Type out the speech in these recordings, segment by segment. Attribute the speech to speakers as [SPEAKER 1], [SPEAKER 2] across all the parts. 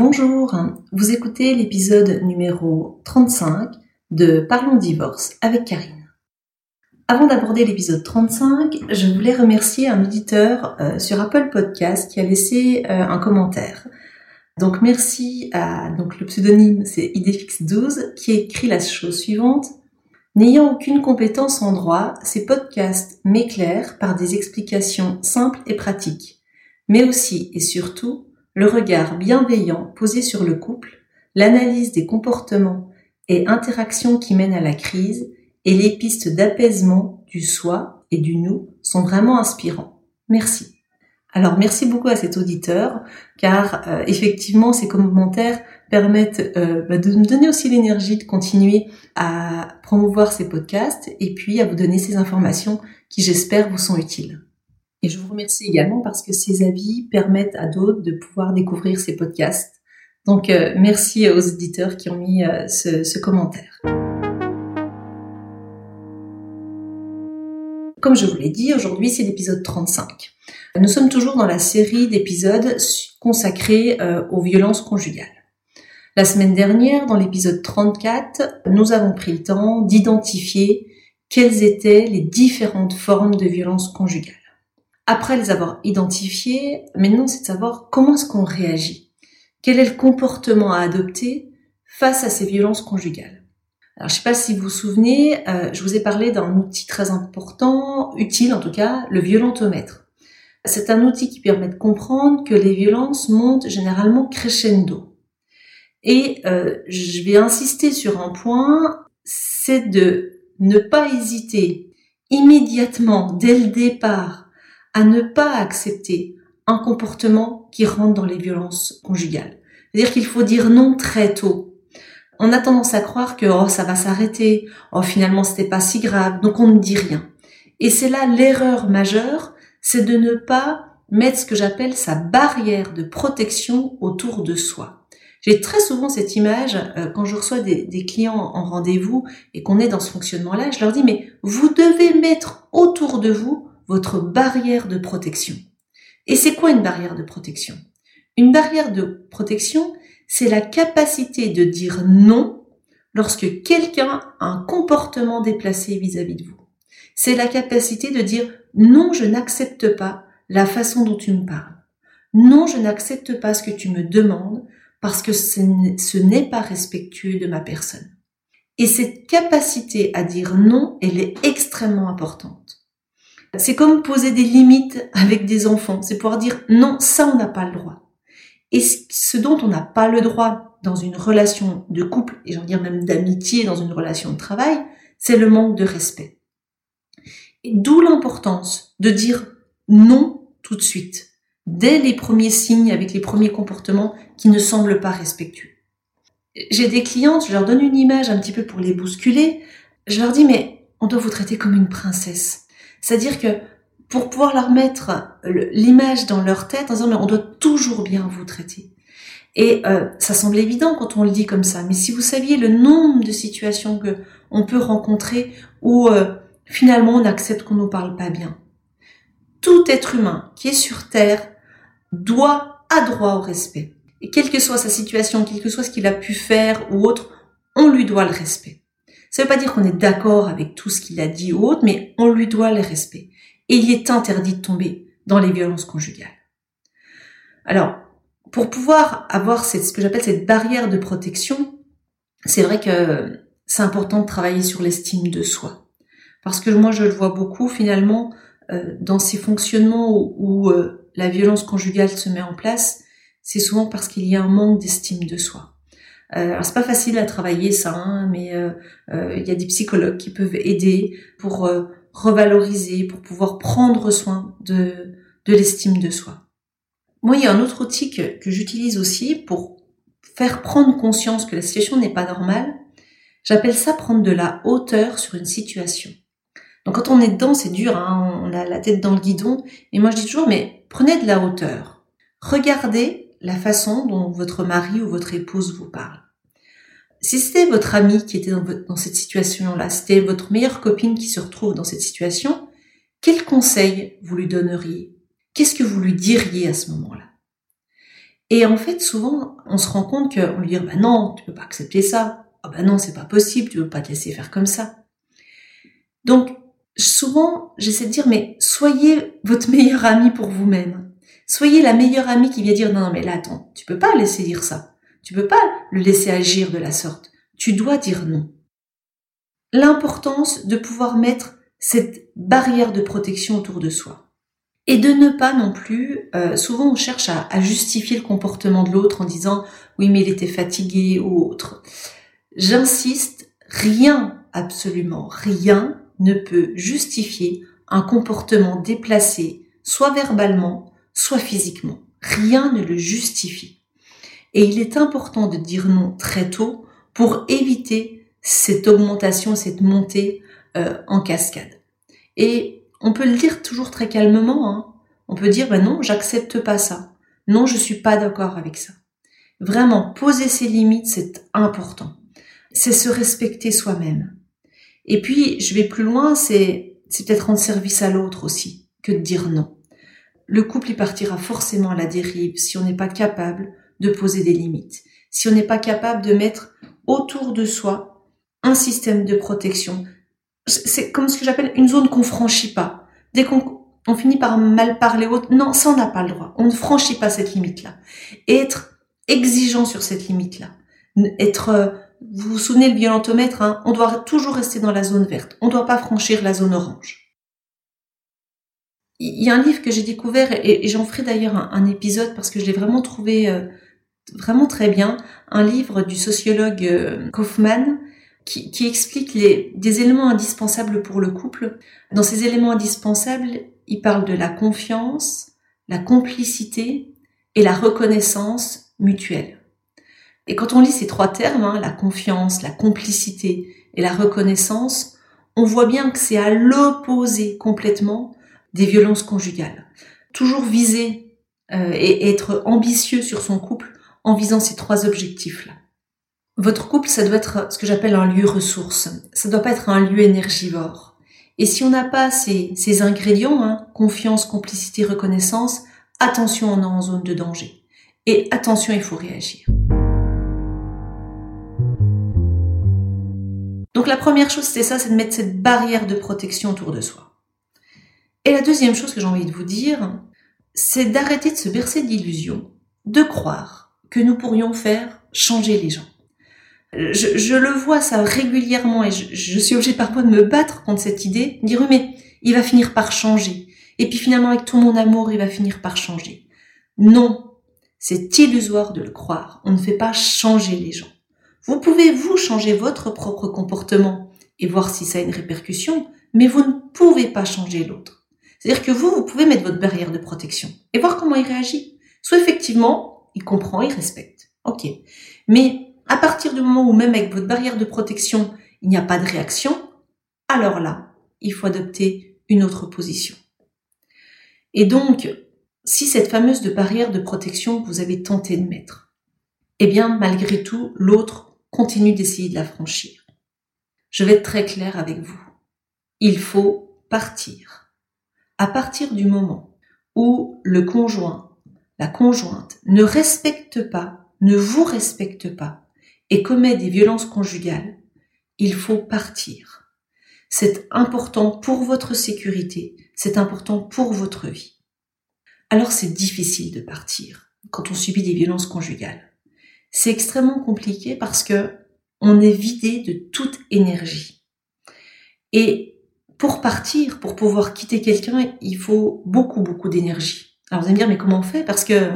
[SPEAKER 1] Bonjour, vous écoutez l'épisode numéro 35 de Parlons divorce avec Karine. Avant d'aborder l'épisode 35, je voulais remercier un auditeur euh, sur Apple Podcast qui a laissé euh, un commentaire. Donc merci à donc le pseudonyme c'est idfix12 qui écrit la chose suivante. N'ayant aucune compétence en droit, ces podcasts m'éclairent par des explications simples et pratiques, mais aussi et surtout le regard bienveillant posé sur le couple, l'analyse des comportements et interactions qui mènent à la crise et les pistes d'apaisement du soi et du nous sont vraiment inspirants. Merci. Alors merci beaucoup à cet auditeur car euh, effectivement ces commentaires permettent euh, bah, de me donner aussi l'énergie de continuer à promouvoir ces podcasts et puis à vous donner ces informations qui j'espère vous sont utiles. Et je vous remercie également parce que ces avis permettent à d'autres de pouvoir découvrir ces podcasts. Donc euh, merci aux auditeurs qui ont mis euh, ce, ce commentaire. Comme je vous l'ai dit, aujourd'hui c'est l'épisode 35. Nous sommes toujours dans la série d'épisodes consacrés euh, aux violences conjugales. La semaine dernière, dans l'épisode 34, nous avons pris le temps d'identifier quelles étaient les différentes formes de violences conjugales. Après les avoir identifiés, maintenant c'est de savoir comment est-ce qu'on réagit. Quel est le comportement à adopter face à ces violences conjugales? Alors je sais pas si vous vous souvenez, euh, je vous ai parlé d'un outil très important, utile en tout cas, le violentomètre. C'est un outil qui permet de comprendre que les violences montent généralement crescendo. Et euh, je vais insister sur un point, c'est de ne pas hésiter immédiatement, dès le départ, à ne pas accepter un comportement qui rentre dans les violences conjugales. C'est-à-dire qu'il faut dire non très tôt. On a tendance à croire que oh ça va s'arrêter, oh finalement c'était pas si grave, donc on ne dit rien. Et c'est là l'erreur majeure, c'est de ne pas mettre ce que j'appelle sa barrière de protection autour de soi. J'ai très souvent cette image euh, quand je reçois des, des clients en rendez-vous et qu'on est dans ce fonctionnement-là, je leur dis mais vous devez mettre autour de vous votre barrière de protection. Et c'est quoi une barrière de protection? Une barrière de protection, c'est la capacité de dire non lorsque quelqu'un a un comportement déplacé vis-à-vis de vous. C'est la capacité de dire non, je n'accepte pas la façon dont tu me parles. Non, je n'accepte pas ce que tu me demandes parce que ce n'est pas respectueux de ma personne. Et cette capacité à dire non, elle est extrêmement importante. C'est comme poser des limites avec des enfants. C'est pouvoir dire non, ça on n'a pas le droit. Et ce dont on n'a pas le droit dans une relation de couple, et j'en dire même d'amitié dans une relation de travail, c'est le manque de respect. D'où l'importance de dire non tout de suite, dès les premiers signes, avec les premiers comportements qui ne semblent pas respectueux. J'ai des clientes, je leur donne une image un petit peu pour les bousculer, je leur dis mais on doit vous traiter comme une princesse. C'est-à-dire que pour pouvoir leur mettre l'image dans leur tête en disant mais on doit toujours bien vous traiter. Et euh, ça semble évident quand on le dit comme ça, mais si vous saviez le nombre de situations que on peut rencontrer où euh, finalement on accepte qu'on nous parle pas bien. Tout être humain qui est sur terre doit a droit au respect. Et quelle que soit sa situation, quel que soit ce qu'il a pu faire ou autre, on lui doit le respect. Ça ne veut pas dire qu'on est d'accord avec tout ce qu'il a dit ou autre, mais on lui doit le respect. Et il est interdit de tomber dans les violences conjugales. Alors, pour pouvoir avoir ce que j'appelle cette barrière de protection, c'est vrai que c'est important de travailler sur l'estime de soi. Parce que moi, je le vois beaucoup finalement euh, dans ces fonctionnements où, euh, la violence conjugale se met en place, c'est souvent parce qu'il y a un manque d'estime de soi. Euh, c'est pas facile à travailler ça, hein, mais euh, euh, il y a des psychologues qui peuvent aider pour euh, revaloriser, pour pouvoir prendre soin de, de l'estime de soi. Moi, il y a un autre outil que, que j'utilise aussi pour faire prendre conscience que la situation n'est pas normale. J'appelle ça prendre de la hauteur sur une situation. Donc quand on est dedans, c'est dur, hein, on a la tête dans le guidon. Et moi je dis toujours, mais prenez de la hauteur. Regardez la façon dont votre mari ou votre épouse vous parle. Si c'était votre ami qui était dans, cette situation-là, c'était votre meilleure copine qui se retrouve dans cette situation, quel conseil vous lui donneriez? Qu'est-ce que vous lui diriez à ce moment-là? Et en fait, souvent, on se rend compte qu'on lui dit, bah non, tu peux pas accepter ça. Ah bah non, c'est pas possible, tu veux pas te laisser faire comme ça. Donc, souvent, j'essaie de dire, mais soyez votre meilleur ami pour vous-même. Soyez la meilleure amie qui vient dire, non, non, mais là, attends, tu peux pas laisser dire ça. Tu peux pas le laisser agir de la sorte. Tu dois dire non. L'importance de pouvoir mettre cette barrière de protection autour de soi. Et de ne pas non plus, euh, souvent on cherche à, à, justifier le comportement de l'autre en disant oui mais il était fatigué ou autre. J'insiste, rien, absolument rien ne peut justifier un comportement déplacé, soit verbalement, soit physiquement. Rien ne le justifie. Et il est important de dire non très tôt pour éviter cette augmentation, cette montée euh, en cascade. Et on peut le dire toujours très calmement. Hein. On peut dire, ben non, j'accepte pas ça. Non, je suis pas d'accord avec ça. Vraiment, poser ses limites, c'est important. C'est se respecter soi-même. Et puis, je vais plus loin, c'est, peut-être rendre service à l'autre aussi, que de dire non. Le couple y partira forcément à la dérive si on n'est pas capable de poser des limites. Si on n'est pas capable de mettre autour de soi un système de protection, c'est comme ce que j'appelle une zone qu'on franchit pas. Dès qu'on on finit par mal parler autre, non, ça n'a pas le droit. On ne franchit pas cette limite-là. être exigeant sur cette limite-là. Être, euh, vous vous souvenez le violentomètre, hein, on doit toujours rester dans la zone verte. On ne doit pas franchir la zone orange. Il y a un livre que j'ai découvert et, j'en ferai d'ailleurs un, épisode parce que je l'ai vraiment trouvé euh, vraiment très bien. Un livre du sociologue euh, Kaufman qui, explique les, des éléments indispensables pour le couple. Dans ces éléments indispensables, il parle de la confiance, la complicité et la reconnaissance mutuelle. Et quand on lit ces trois termes, hein, la confiance, la complicité et la reconnaissance, on voit bien que c'est à l'opposé complètement des violences conjugales. Toujours viser euh, et être ambitieux sur son couple en visant ces trois objectifs-là. Votre couple, ça doit être ce que j'appelle un lieu ressource. Ça doit pas être un lieu énergivore. Et si on n'a pas ces, ces ingrédients, hein, confiance, complicité, reconnaissance, attention, on est en zone de danger. Et attention, il faut réagir. Donc la première chose, c'est ça, c'est de mettre cette barrière de protection autour de soi. Et la deuxième chose que j'ai envie de vous dire, c'est d'arrêter de se bercer d'illusions, de croire que nous pourrions faire changer les gens je, le vois ça régulièrement et je, suis obligée parfois de me battre contre cette idée, dire mais il va finir par changer. Et puis finalement avec tout mon amour, il va finir par changer. Non, c'est illusoire de le croire. On ne fait pas changer les gens. Vous pouvez vous changer votre propre comportement et voir si ça a une répercussion, mais vous ne pouvez pas changer l'autre. C'est-à-dire que vous, vous pouvez mettre votre barrière de protection et voir comment il réagit. Soit effectivement, il comprend, il respecte. Ok. Mais à partir du moment où même avec votre barrière de protection, il n'y a pas de réaction, alors là, il faut adopter une autre position. Et donc, si cette fameuse barrière de protection que vous avez tenté de mettre, eh bien, malgré tout, l'autre continue d'essayer de la franchir. Je vais être très clair avec vous. Il faut partir. À partir du moment où le conjoint, la conjointe ne respecte pas, ne vous respecte pas, et commet des violences conjugales, il faut partir. C'est important pour votre sécurité, c'est important pour votre vie. Alors c'est difficile de partir quand on subit des violences conjugales. C'est extrêmement compliqué parce que on est vidé de toute énergie. Et pour partir, pour pouvoir quitter quelqu'un, il faut beaucoup, beaucoup d'énergie. Alors vous allez me dire, mais comment on fait? Parce que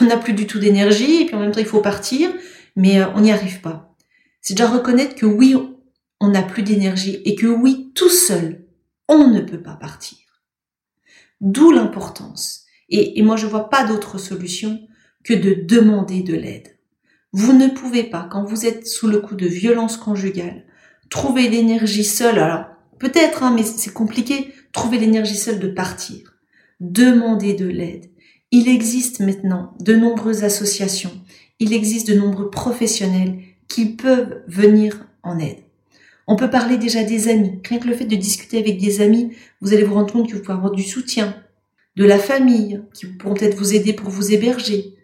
[SPEAKER 1] on n'a plus du tout d'énergie, et puis en même temps il faut partir, mais euh, on n'y arrive pas. C'est déjà reconnaître que oui, on n'a plus d'énergie et que oui, tout seul, on ne peut pas partir. D'où l'importance. Et, moi, je vois pas d'autre solution que de demander de l'aide. Vous ne pouvez pas, quand vous êtes sous le coup de violence conjugale, trouver l'énergie seule. Alors, peut-être, hein, mais c'est compliqué, trouver l'énergie seule de partir. Demander de l'aide. Il existe maintenant de nombreuses associations il existe de nombreux professionnels qui peuvent venir en aide. On peut parler déjà des amis. Rien que le fait de discuter avec des amis, vous allez vous rendre compte que vous pouvez avoir du soutien, de la famille, qui pourront peut-être vous aider pour vous héberger.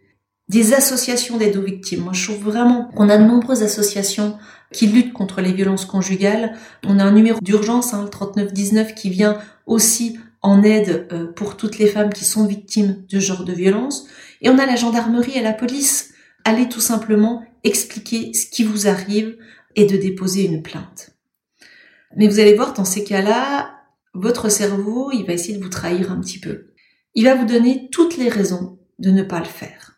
[SPEAKER 1] Des associations d'aide aux victimes. Moi, je trouve vraiment qu'on a de nombreuses associations qui luttent contre les violences conjugales. On a un numéro d'urgence, hein, le 3919, qui vient aussi en aide euh, pour toutes les femmes qui sont victimes de ce genre de violence. Et on a la gendarmerie et la police. Allez tout simplement expliquer ce qui vous arrive et de déposer une plainte. Mais vous allez voir, dans ces cas-là, votre cerveau, il va essayer de vous trahir un petit peu. Il va vous donner toutes les raisons de ne pas le faire.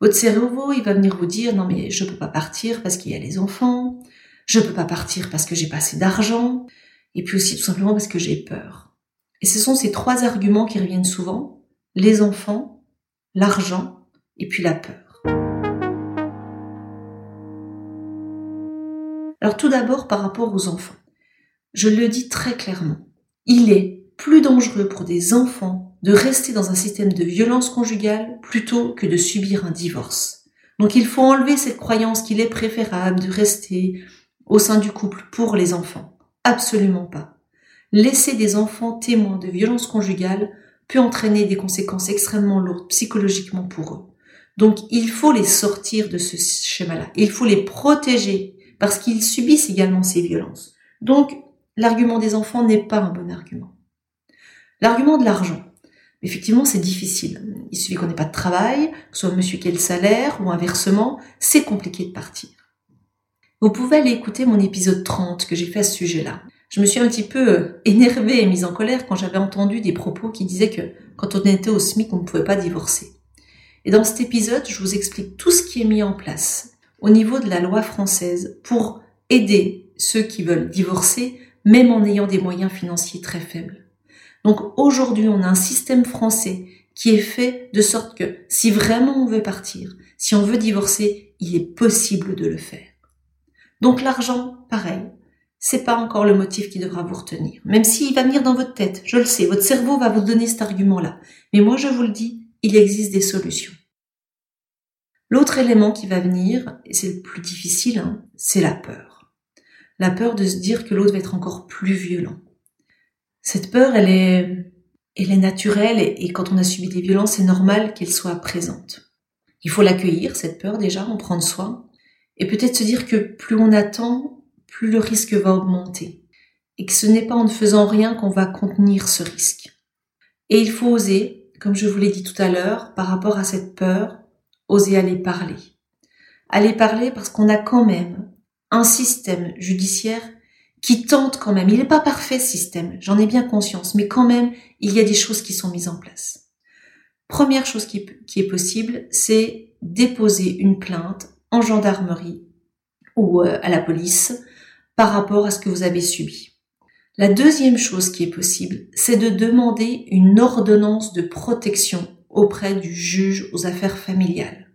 [SPEAKER 1] Votre cerveau, il va venir vous dire non mais je peux pas partir parce qu'il y a les enfants, je peux pas partir parce que j'ai pas assez d'argent, et puis aussi tout simplement parce que j'ai peur. Et ce sont ces trois arguments qui reviennent souvent les enfants, l'argent et puis la peur. Alors tout d'abord par rapport aux enfants. Je le dis très clairement. Il est plus dangereux pour des enfants de rester dans un système de violence conjugale plutôt que de subir un divorce. Donc il faut enlever cette croyance qu'il est préférable de rester au sein du couple pour les enfants. Absolument pas. Laisser des enfants témoins de violence conjugale peut entraîner des conséquences extrêmement lourdes psychologiquement pour eux. Donc il faut les sortir de ce schéma-là. Il faut les protéger parce qu'ils subissent également ces violences. Donc l'argument des enfants n'est pas un bon argument. L'argument de l'argent. Effectivement, c'est difficile. Il suffit qu'on n'ait pas de travail, que ce soit monsieur qui ait le salaire ou inversement, c'est compliqué de partir. Vous pouvez aller écouter mon épisode 30 que j'ai fait à ce sujet-là. Je me suis un petit peu euh, énervée et mise en colère quand j'avais entendu des propos qui disaient que quand on était au SMIC, on ne pouvait pas divorcer. Et dans cet épisode, je vous explique tout ce qui est mis en place au niveau de la loi française pour aider ceux qui veulent divorcer, même en ayant des moyens financiers très faibles. Donc aujourd'hui, on a un système français qui est fait de sorte que si vraiment on veut partir, si on veut divorcer, il est possible de le faire. Donc l'argent, pareil, c'est pas encore le motif qui devra vous retenir. Même s'il va venir dans votre tête, je le sais, votre cerveau va vous donner cet argument-là. Mais moi, je vous le dis, il existe des solutions. L'autre élément qui va venir, et c'est le plus difficile, hein, c'est la peur. La peur de se dire que l'autre va être encore plus violent. Cette peur, elle est, elle est naturelle et, quand on a subi des violences, c'est normal qu'elle soit présente. Il faut l'accueillir, cette peur déjà, en prendre soin, et peut-être se dire que plus on attend, plus le risque va augmenter, et que ce n'est pas en ne faisant rien qu'on va contenir ce risque. Et il faut oser, comme je vous l'ai dit tout à l'heure, par rapport à cette peur, oser aller parler. Aller parler parce qu'on a quand même un système judiciaire qui tente quand même. Il n'est pas parfait ce système, j'en ai bien conscience, mais quand même, il y a des choses qui sont mises en place. Première chose qui, est possible, c'est déposer une plainte en gendarmerie ou euh, à la police par rapport à ce que vous avez subi. La deuxième chose qui est possible, c'est de demander une ordonnance de protection auprès du juge aux affaires familiales.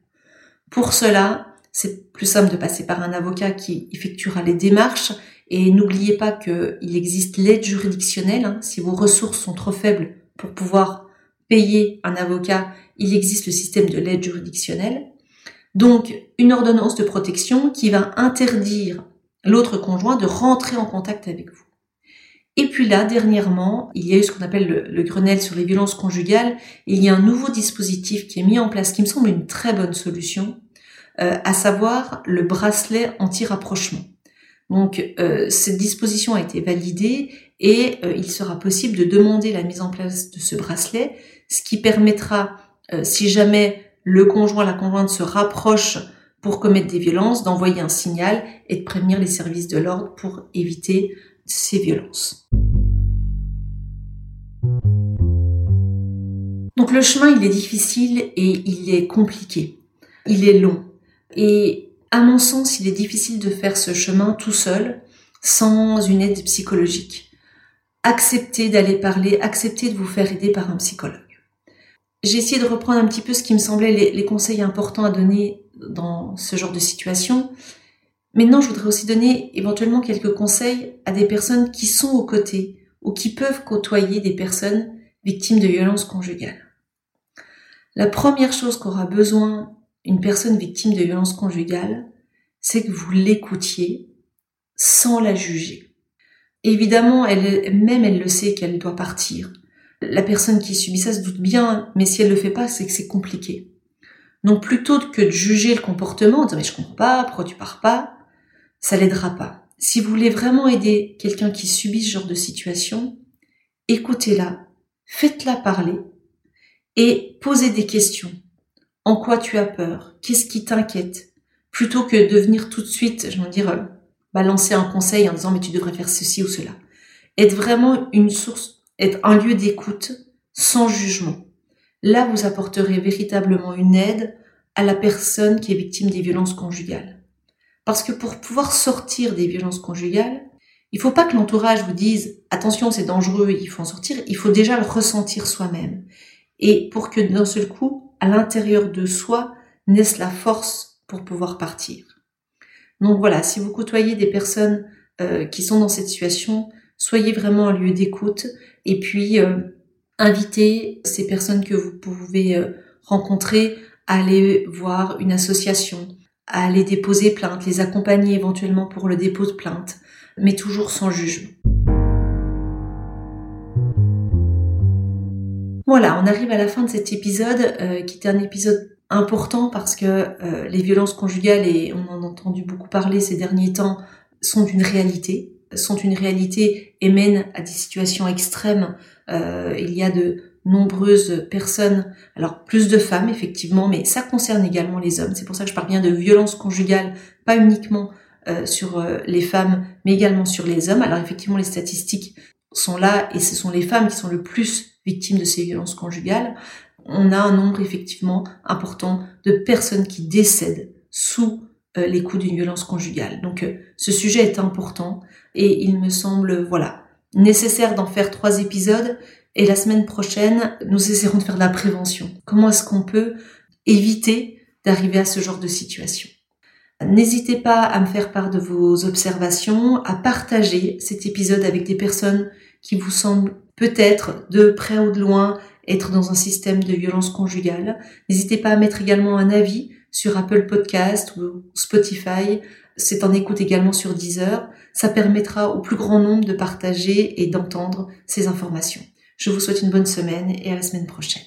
[SPEAKER 1] Pour cela, c'est plus simple de passer par un avocat qui effectuera les démarches et n'oubliez pas qu'il existe l'aide juridictionnelle. Hein. Si vos ressources sont trop faibles pour pouvoir payer un avocat, il existe le système de l'aide juridictionnelle. Donc, une ordonnance de protection qui va interdire l'autre conjoint de rentrer en contact avec vous. Et puis là, dernièrement, il y a eu ce qu'on appelle le, Grenelle sur les violences conjugales. Il y a un nouveau dispositif qui est mis en place, qui me semble une très bonne solution, euh, à savoir le bracelet anti-rapprochement. Donc euh, cette disposition a été validée et euh, il sera possible de demander la mise en place de ce bracelet, ce qui permettra, euh, si jamais le conjoint, la conjointe se rapproche pour commettre des violences, d'envoyer un signal et de prévenir les services de l'ordre pour éviter ces violences. Donc le chemin, il est difficile et il est compliqué. Il est long. Et à mon sens, il est difficile de faire ce chemin tout seul, sans une aide psychologique. Acceptez d'aller parler, acceptez de vous faire aider par un psychologue. J'ai essayé de reprendre un petit peu ce qui me semblait les, conseils importants à donner dans ce genre de situation. Maintenant, je voudrais aussi donner éventuellement quelques conseils à des personnes qui sont aux côtés ou qui peuvent côtoyer des personnes victimes de violences conjugales. La première chose qu'aura besoin une personne victime de violences conjugales, c'est que vous l'écoutiez sans la juger. Évidemment, elle, même elle le sait qu'elle doit partir. La personne qui subit ça se doute bien, mais si elle le fait pas, c'est que c'est compliqué. Donc plutôt que de juger le comportement, de dire mais je comprends pas, pourquoi tu pars pas, ça l'aidera pas. Si vous voulez vraiment aider quelqu'un qui subit ce genre de situation, écoutez-la, faites-la parler et posez des questions. En quoi tu as peur? Qu'est-ce qui t'inquiète? Plutôt que de venir tout de suite, je veux dire, euh, balancer un conseil en disant mais tu devrais faire ceci ou cela. Être vraiment une source, être un lieu d'écoute sans jugement. Là, vous apporterez véritablement une aide à la personne qui est victime des violences conjugales. Parce que pour pouvoir sortir des violences conjugales, il faut pas que l'entourage vous dise attention, c'est dangereux, il faut en sortir. Il faut déjà le ressentir soi-même. Et pour que d'un seul coup, à l'intérieur de soi, naisse la force pour pouvoir partir. Donc voilà, si vous côtoyez des personnes euh, qui sont dans cette situation, soyez vraiment un lieu d'écoute et puis euh, inviter ces personnes que vous pouvez euh, rencontrer à aller voir une association, à aller déposer plainte, les accompagner éventuellement pour le dépôt de plainte, mais toujours sans jugement. Voilà, on arrive à la fin de cet épisode euh, qui est un épisode important parce que euh, les violences conjugales, et on en a entendu beaucoup parler ces derniers temps, sont une réalité, sont une réalité et mènent à des situations extrêmes euh, il y a de nombreuses personnes, alors plus de femmes effectivement, mais ça concerne également les hommes. C'est pour ça que je parle bien de violence conjugale, pas uniquement sur les femmes, mais également sur les hommes. Alors effectivement, les statistiques sont là et ce sont les femmes qui sont le plus victimes de ces violences conjugales. On a un nombre effectivement important de personnes qui décèdent sous les coups d'une violence conjugale. Donc ce sujet est important et il me semble, voilà, nécessaire d'en faire trois épisodes et la semaine prochaine, nous essaierons de faire de la prévention. Comment est-ce qu'on peut éviter d'arriver à ce genre de situation? N'hésitez pas à me faire part de vos observations, à partager cet épisode avec des personnes qui vous semblent peut-être de près ou de loin être dans un système de violence conjugale. N'hésitez pas à mettre également un avis sur Apple Podcast ou Spotify. C'est en écoute également sur Deezer. Ça permettra au plus grand nombre de partager et d'entendre ces informations. Je vous souhaite une bonne semaine et à la semaine prochaine.